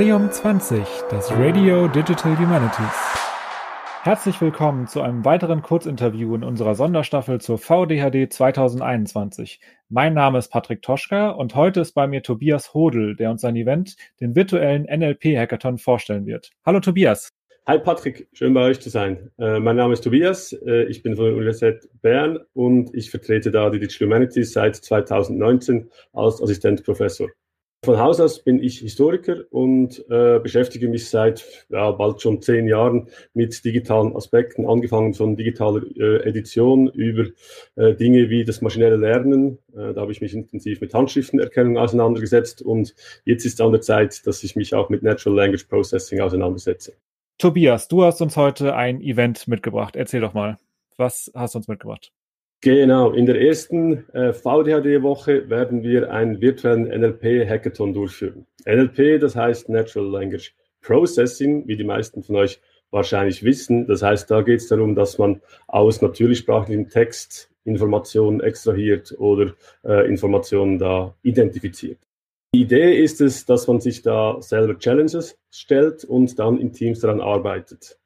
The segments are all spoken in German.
Radium 20, das Radio Digital Humanities. Herzlich willkommen zu einem weiteren Kurzinterview in unserer Sonderstaffel zur VDHD 2021. Mein Name ist Patrick Toschka und heute ist bei mir Tobias Hodel, der uns sein Event, den virtuellen NLP-Hackathon, vorstellen wird. Hallo Tobias. Hi Patrick, schön bei euch zu sein. Äh, mein Name ist Tobias, äh, ich bin von der Universität Bern und ich vertrete da die Digital Humanities seit 2019 als Assistenzprofessor. Von Haus aus bin ich Historiker und äh, beschäftige mich seit ja, bald schon zehn Jahren mit digitalen Aspekten, angefangen von digitaler äh, Edition über äh, Dinge wie das maschinelle Lernen. Äh, da habe ich mich intensiv mit Handschriftenerkennung auseinandergesetzt und jetzt ist an der Zeit, dass ich mich auch mit Natural Language Processing auseinandersetze. Tobias, du hast uns heute ein Event mitgebracht. Erzähl doch mal, was hast du uns mitgebracht? Genau, in der ersten äh, VDHD-Woche werden wir einen virtuellen NLP-Hackathon durchführen. NLP, das heißt Natural Language Processing, wie die meisten von euch wahrscheinlich wissen. Das heißt, da geht es darum, dass man aus natürlichsprachlichem Text Informationen extrahiert oder äh, Informationen da identifiziert. Die Idee ist es, dass man sich da selber Challenges stellt und dann in Teams daran arbeitet.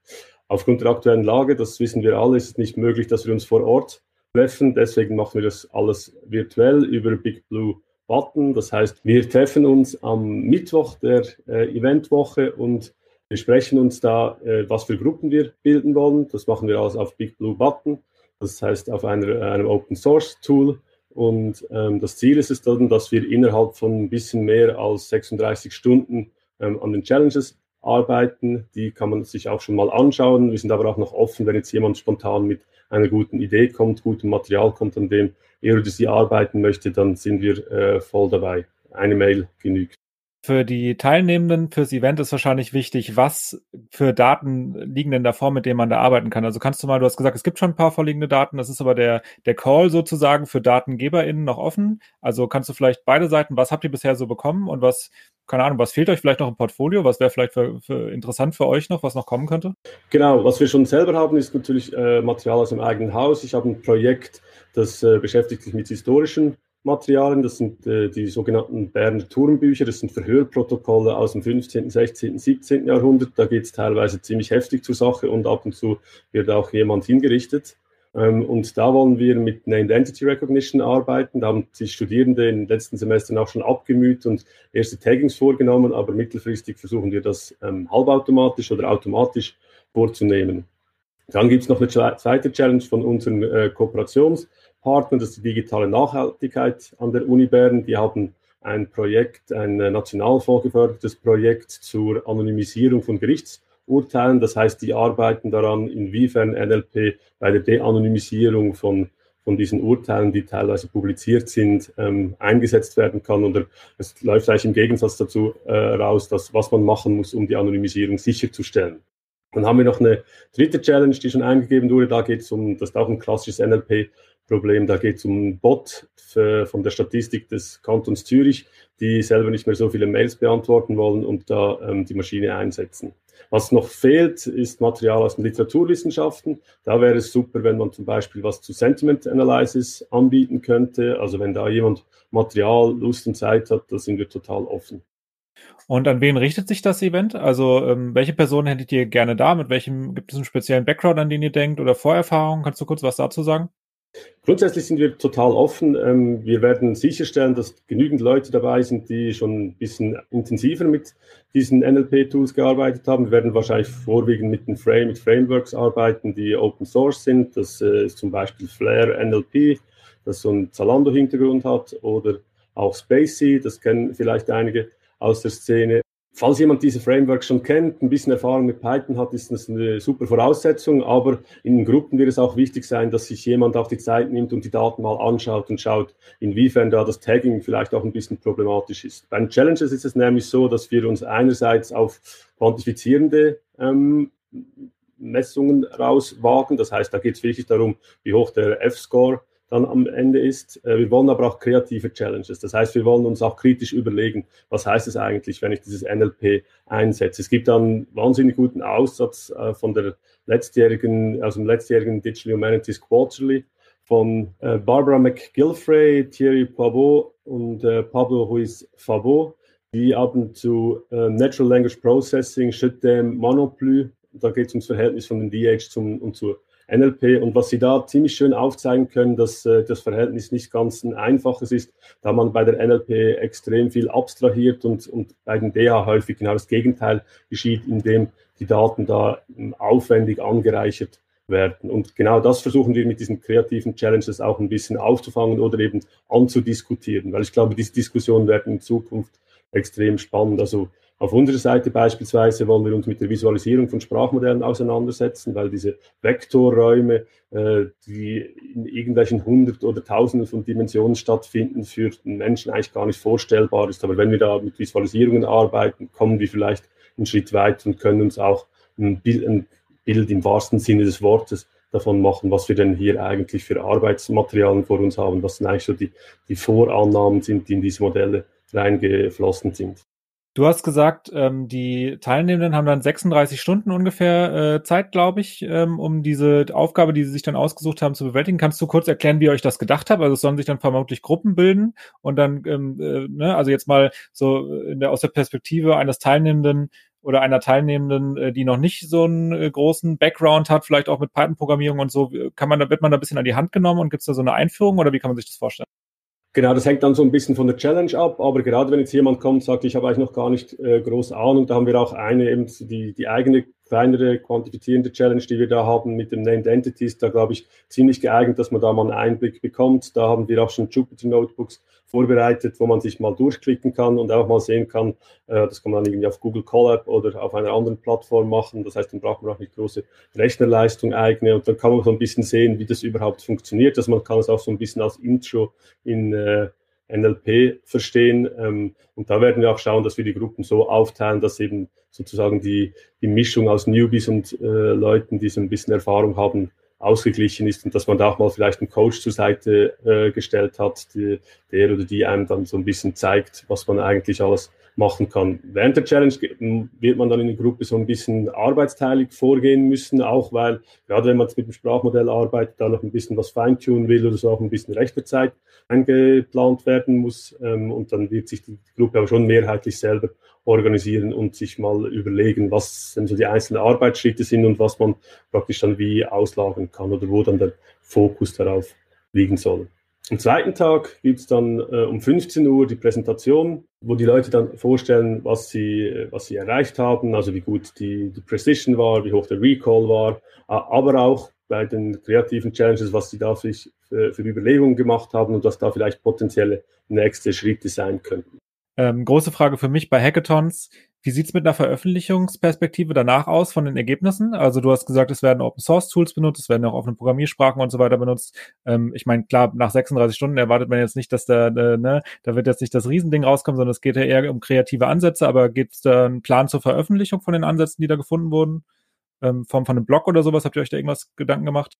Aufgrund der aktuellen Lage, das wissen wir alle, ist es nicht möglich, dass wir uns vor Ort treffen. Deswegen machen wir das alles virtuell über Big Blue Button. Das heißt, wir treffen uns am Mittwoch der äh, Eventwoche und wir sprechen uns da, äh, was für Gruppen wir bilden wollen. Das machen wir alles auf Big Blue Button. Das heißt, auf einer, einem Open Source Tool. Und ähm, das Ziel ist es dann, dass wir innerhalb von ein bisschen mehr als 36 Stunden ähm, an den Challenges arbeiten. Die kann man sich auch schon mal anschauen. Wir sind aber auch noch offen, wenn jetzt jemand spontan mit einer guten Idee kommt, gutem Material kommt, an dem er oder sie arbeiten möchte, dann sind wir äh, voll dabei. Eine Mail genügt. Für die Teilnehmenden fürs Event ist wahrscheinlich wichtig, was für Daten liegen denn davor, mit denen man da arbeiten kann. Also kannst du mal, du hast gesagt, es gibt schon ein paar vorliegende Daten, das ist aber der, der Call sozusagen für DatengeberInnen noch offen. Also kannst du vielleicht beide Seiten, was habt ihr bisher so bekommen und was, keine Ahnung, was fehlt euch vielleicht noch im Portfolio? Was wäre vielleicht für, für interessant für euch noch, was noch kommen könnte? Genau, was wir schon selber haben, ist natürlich äh, Material aus dem eigenen Haus. Ich habe ein Projekt, das äh, beschäftigt sich mit historischen Materialien. Das sind äh, die sogenannten Berner Turmbücher. Das sind Verhörprotokolle aus dem 15., 16., 17. Jahrhundert. Da geht es teilweise ziemlich heftig zur Sache und ab und zu wird auch jemand hingerichtet. Ähm, und da wollen wir mit Named Entity Recognition arbeiten. Da haben sich Studierende in den letzten Semestern auch schon abgemüht und erste Taggings vorgenommen, aber mittelfristig versuchen wir das ähm, halbautomatisch oder automatisch vorzunehmen. Dann gibt es noch eine zweite Challenge von unseren äh, Kooperations- Partner, das ist die digitale Nachhaltigkeit an der Uni Bern. Die haben ein Projekt, ein national vorgefördertes Projekt zur Anonymisierung von Gerichtsurteilen. Das heißt, die arbeiten daran, inwiefern NLP bei der De-Anonymisierung von, von diesen Urteilen, die teilweise publiziert sind, ähm, eingesetzt werden kann. Oder es läuft eigentlich im Gegensatz dazu äh, raus, dass, was man machen muss, um die Anonymisierung sicherzustellen. Dann haben wir noch eine dritte Challenge, die schon eingegeben wurde. Da geht es um, das ist auch ein klassisches NLP, Problem. Da geht es um einen Bot für, von der Statistik des Kantons Zürich, die selber nicht mehr so viele Mails beantworten wollen und da ähm, die Maschine einsetzen. Was noch fehlt, ist Material aus den Literaturwissenschaften. Da wäre es super, wenn man zum Beispiel was zu Sentiment Analysis anbieten könnte. Also wenn da jemand Material, Lust und Zeit hat, da sind wir total offen. Und an wen richtet sich das Event? Also ähm, welche Personen hättet ihr gerne da? Mit welchem gibt es einen speziellen Background, an den ihr denkt oder Vorerfahrungen? Kannst du kurz was dazu sagen? Grundsätzlich sind wir total offen. Ähm, wir werden sicherstellen, dass genügend Leute dabei sind, die schon ein bisschen intensiver mit diesen NLP-Tools gearbeitet haben. Wir werden wahrscheinlich vorwiegend mit den Frame, mit Frameworks arbeiten, die Open Source sind. Das äh, ist zum Beispiel Flare NLP, das so einen Zalando-Hintergrund hat, oder auch Spacey, das kennen vielleicht einige aus der Szene. Falls jemand diese Frameworks schon kennt, ein bisschen Erfahrung mit Python hat, ist das eine super Voraussetzung. Aber in Gruppen wird es auch wichtig sein, dass sich jemand auch die Zeit nimmt und die Daten mal anschaut und schaut, inwiefern da das Tagging vielleicht auch ein bisschen problematisch ist. Bei den Challenges ist es nämlich so, dass wir uns einerseits auf quantifizierende ähm, Messungen rauswagen. Das heißt, da geht es wirklich darum, wie hoch der F-Score dann am Ende ist. Äh, wir wollen aber auch kreative Challenges. Das heißt, wir wollen uns auch kritisch überlegen, was heißt es eigentlich, wenn ich dieses NLP einsetze. Es gibt dann wahnsinnig guten Aussatz äh, von der letztjährigen, aus dem letztjährigen Digital Humanities Quarterly von äh, Barbara McGillifrey, Thierry Poirot und Pablo Ruiz Fabo. Die haben zu Natural Language Processing, Shutdown, Monoply. Da geht es ums Verhältnis von den DH zum, und zur NLP. Und was Sie da ziemlich schön aufzeigen können, dass äh, das Verhältnis nicht ganz ein einfaches ist, da man bei der NLP extrem viel abstrahiert und, und bei den DH häufig genau das Gegenteil geschieht, indem die Daten da ähm, aufwendig angereichert werden. Und genau das versuchen wir mit diesen kreativen Challenges auch ein bisschen aufzufangen oder eben anzudiskutieren, weil ich glaube, diese Diskussionen werden in Zukunft extrem spannend. Also auf unserer Seite beispielsweise wollen wir uns mit der Visualisierung von Sprachmodellen auseinandersetzen, weil diese Vektorräume, äh, die in irgendwelchen hundert oder tausenden von Dimensionen stattfinden, für den Menschen eigentlich gar nicht vorstellbar ist. Aber wenn wir da mit Visualisierungen arbeiten, kommen wir vielleicht einen Schritt weit und können uns auch ein Bild, ein Bild im wahrsten Sinne des Wortes davon machen, was wir denn hier eigentlich für Arbeitsmaterialien vor uns haben, was denn eigentlich so die, die Vorannahmen sind, die in diese Modelle reingeflossen sind. Du hast gesagt, ähm, die Teilnehmenden haben dann 36 Stunden ungefähr äh, Zeit, glaube ich, ähm, um diese Aufgabe, die sie sich dann ausgesucht haben, zu bewältigen. Kannst du kurz erklären, wie ihr euch das gedacht habt? Also es sollen sich dann vermutlich Gruppen bilden und dann, ähm, äh, ne, also jetzt mal so in der, aus der Perspektive eines Teilnehmenden oder einer Teilnehmenden, äh, die noch nicht so einen äh, großen Background hat, vielleicht auch mit Python-Programmierung und so, kann man, da wird man da ein bisschen an die Hand genommen und gibt es da so eine Einführung oder wie kann man sich das vorstellen? Genau, das hängt dann so ein bisschen von der Challenge ab, aber gerade wenn jetzt jemand kommt sagt, ich habe eigentlich noch gar nicht äh, groß Ahnung, da haben wir auch eine, eben die, die eigene kleinere quantifizierende Challenge, die wir da haben mit dem Named Entities, da glaube ich ziemlich geeignet, dass man da mal einen Einblick bekommt. Da haben wir auch schon Jupyter Notebooks vorbereitet, wo man sich mal durchklicken kann und auch mal sehen kann, äh, das kann man dann irgendwie auf Google Colab oder auf einer anderen Plattform machen. Das heißt, dann braucht man auch nicht große Rechnerleistung eigene und dann kann man so ein bisschen sehen, wie das überhaupt funktioniert. Also man kann es auch so ein bisschen als Intro in äh, NLP verstehen. Ähm, und da werden wir auch schauen, dass wir die Gruppen so aufteilen, dass eben sozusagen die, die Mischung aus Newbies und äh, Leuten, die so ein bisschen Erfahrung haben, ausgeglichen ist und dass man da auch mal vielleicht einen Coach zur Seite äh, gestellt hat, die, der oder die einem dann so ein bisschen zeigt, was man eigentlich alles machen kann. Während der Challenge wird man dann in der Gruppe so ein bisschen arbeitsteilig vorgehen müssen, auch weil, gerade wenn man mit dem Sprachmodell arbeitet, da noch ein bisschen was feintunen will oder so auch ein bisschen Rechnerzeit eingeplant werden muss. Ähm, und dann wird sich die Gruppe aber schon mehrheitlich selber organisieren und sich mal überlegen, was denn so die einzelnen Arbeitsschritte sind und was man praktisch dann wie auslagern kann oder wo dann der Fokus darauf liegen soll. Am zweiten Tag gibt es dann äh, um 15 Uhr die Präsentation, wo die Leute dann vorstellen, was sie, was sie erreicht haben, also wie gut die, die Precision war, wie hoch der Recall war, aber auch bei den kreativen Challenges, was sie da für, für, für Überlegungen gemacht haben und was da vielleicht potenzielle nächste Schritte sein könnten. Ähm, große Frage für mich bei Hackathons. Wie sieht's mit einer Veröffentlichungsperspektive danach aus von den Ergebnissen? Also du hast gesagt, es werden Open Source Tools benutzt, es werden auch offene Programmiersprachen und so weiter benutzt. Ähm, ich meine, klar, nach 36 Stunden erwartet man jetzt nicht, dass da, äh, ne, da wird jetzt nicht das Riesending rauskommen, sondern es geht ja eher um kreative Ansätze. Aber gibt es da einen Plan zur Veröffentlichung von den Ansätzen, die da gefunden wurden? Ähm, Form von einem Blog oder sowas? Habt ihr euch da irgendwas Gedanken gemacht?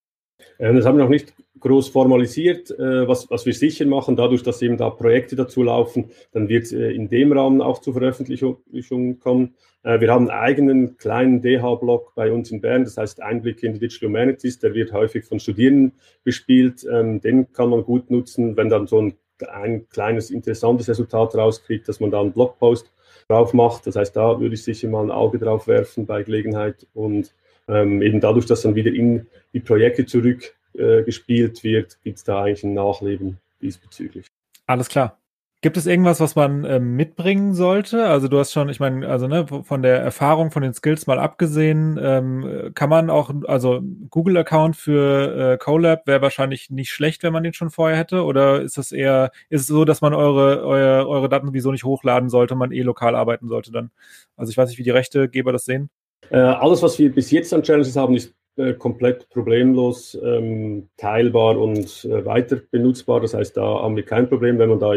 Ähm, das haben wir noch nicht groß formalisiert. Äh, was, was wir sicher machen, dadurch, dass eben da Projekte dazu laufen, dann wird es äh, in dem Rahmen auch zur Veröffentlichung kommen. Äh, wir haben einen eigenen kleinen DH-Blog bei uns in Bern, das heißt Einblick in die Digital Humanities, der wird häufig von Studierenden bespielt. Ähm, den kann man gut nutzen, wenn dann so ein, ein kleines interessantes Resultat rauskriegt, dass man da einen Blogpost drauf macht. Das heißt, da würde ich sicher mal ein Auge drauf werfen bei Gelegenheit und ähm, eben dadurch, dass dann wieder in die Projekte zurückgespielt äh, wird, gibt es da eigentlich ein Nachleben diesbezüglich. Alles klar. Gibt es irgendwas, was man äh, mitbringen sollte? Also du hast schon, ich meine, also ne, von der Erfahrung, von den Skills mal abgesehen, ähm, kann man auch, also Google-Account für äh, Colab wäre wahrscheinlich nicht schlecht, wenn man den schon vorher hätte. Oder ist es eher, ist es so, dass man eure, eure, eure Daten sowieso nicht hochladen sollte, man eh lokal arbeiten sollte dann? Also ich weiß nicht, wie die Rechtegeber das sehen. Äh, alles, was wir bis jetzt an Challenges haben, ist äh, komplett problemlos ähm, teilbar und äh, weiter benutzbar. Das heißt, da haben wir kein Problem. Wenn man da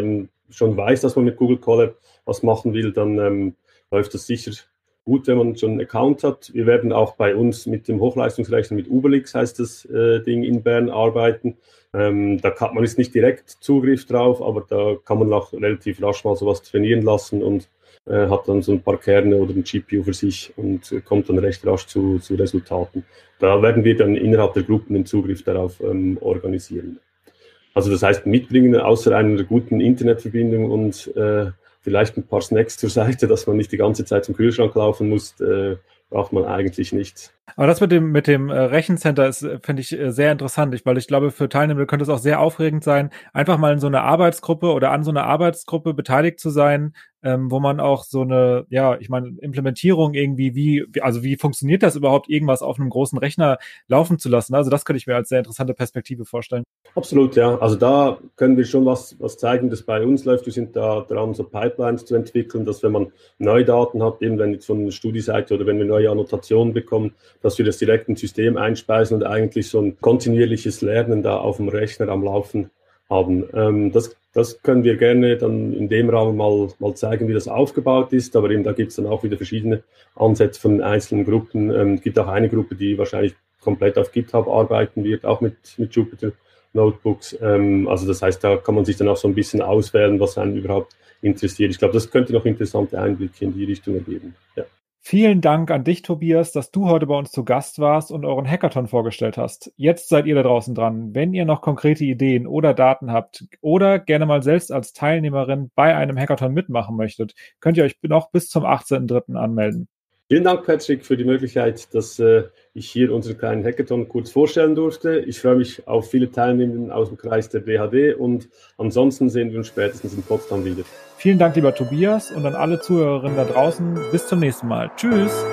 schon weiß, dass man mit Google Colab was machen will, dann ähm, läuft das sicher gut, wenn man schon einen Account hat. Wir werden auch bei uns mit dem Hochleistungsrechner, mit Uberlix heißt das äh, Ding in Bern arbeiten. Ähm, da hat man jetzt nicht direkt Zugriff drauf, aber da kann man auch relativ rasch mal sowas trainieren lassen und äh, hat dann so ein paar Kerne oder ein GPU für sich und äh, kommt dann recht rasch zu, zu Resultaten. Da werden wir dann innerhalb der Gruppen den Zugriff darauf ähm, organisieren. Also das heißt, mitbringen außer einer guten Internetverbindung und äh, vielleicht ein paar Snacks zur Seite, dass man nicht die ganze Zeit zum Kühlschrank laufen muss, äh, braucht man eigentlich nichts. Aber das mit dem, mit dem äh, Rechencenter ist, finde ich, sehr interessant, weil ich glaube, für Teilnehmer könnte es auch sehr aufregend sein, einfach mal in so einer Arbeitsgruppe oder an so einer Arbeitsgruppe beteiligt zu sein, ähm, wo man auch so eine, ja, ich meine, Implementierung irgendwie, wie, also wie funktioniert das überhaupt, irgendwas auf einem großen Rechner laufen zu lassen? Also das könnte ich mir als sehr interessante Perspektive vorstellen. Absolut, ja. Also da können wir schon was, was zeigen, das bei uns läuft. Wir sind da dran, so Pipelines zu entwickeln, dass wenn man neue Daten hat, eben wenn jetzt von der Studieseite oder wenn wir neue Annotationen bekommen, dass wir das direkt ins System einspeisen und eigentlich so ein kontinuierliches Lernen da auf dem Rechner am Laufen haben. Ähm, das, das können wir gerne dann in dem Rahmen mal, mal zeigen, wie das aufgebaut ist, aber eben da gibt es dann auch wieder verschiedene Ansätze von einzelnen Gruppen. Es ähm, gibt auch eine Gruppe, die wahrscheinlich komplett auf GitHub arbeiten wird, auch mit, mit Jupyter Notebooks. Ähm, also das heißt, da kann man sich dann auch so ein bisschen auswählen, was einen überhaupt interessiert. Ich glaube, das könnte noch interessante Einblicke in die Richtung ergeben. Ja. Vielen Dank an dich, Tobias, dass du heute bei uns zu Gast warst und euren Hackathon vorgestellt hast. Jetzt seid ihr da draußen dran. Wenn ihr noch konkrete Ideen oder Daten habt oder gerne mal selbst als Teilnehmerin bei einem Hackathon mitmachen möchtet, könnt ihr euch noch bis zum 18.03. anmelden. Vielen Dank, Patrick, für die Möglichkeit, dass äh, ich hier unseren kleinen Hackathon kurz vorstellen durfte. Ich freue mich auf viele Teilnehmer aus dem Kreis der BHD und ansonsten sehen wir uns spätestens in Potsdam wieder. Vielen Dank, lieber Tobias, und an alle Zuhörerinnen da draußen. Bis zum nächsten Mal. Tschüss.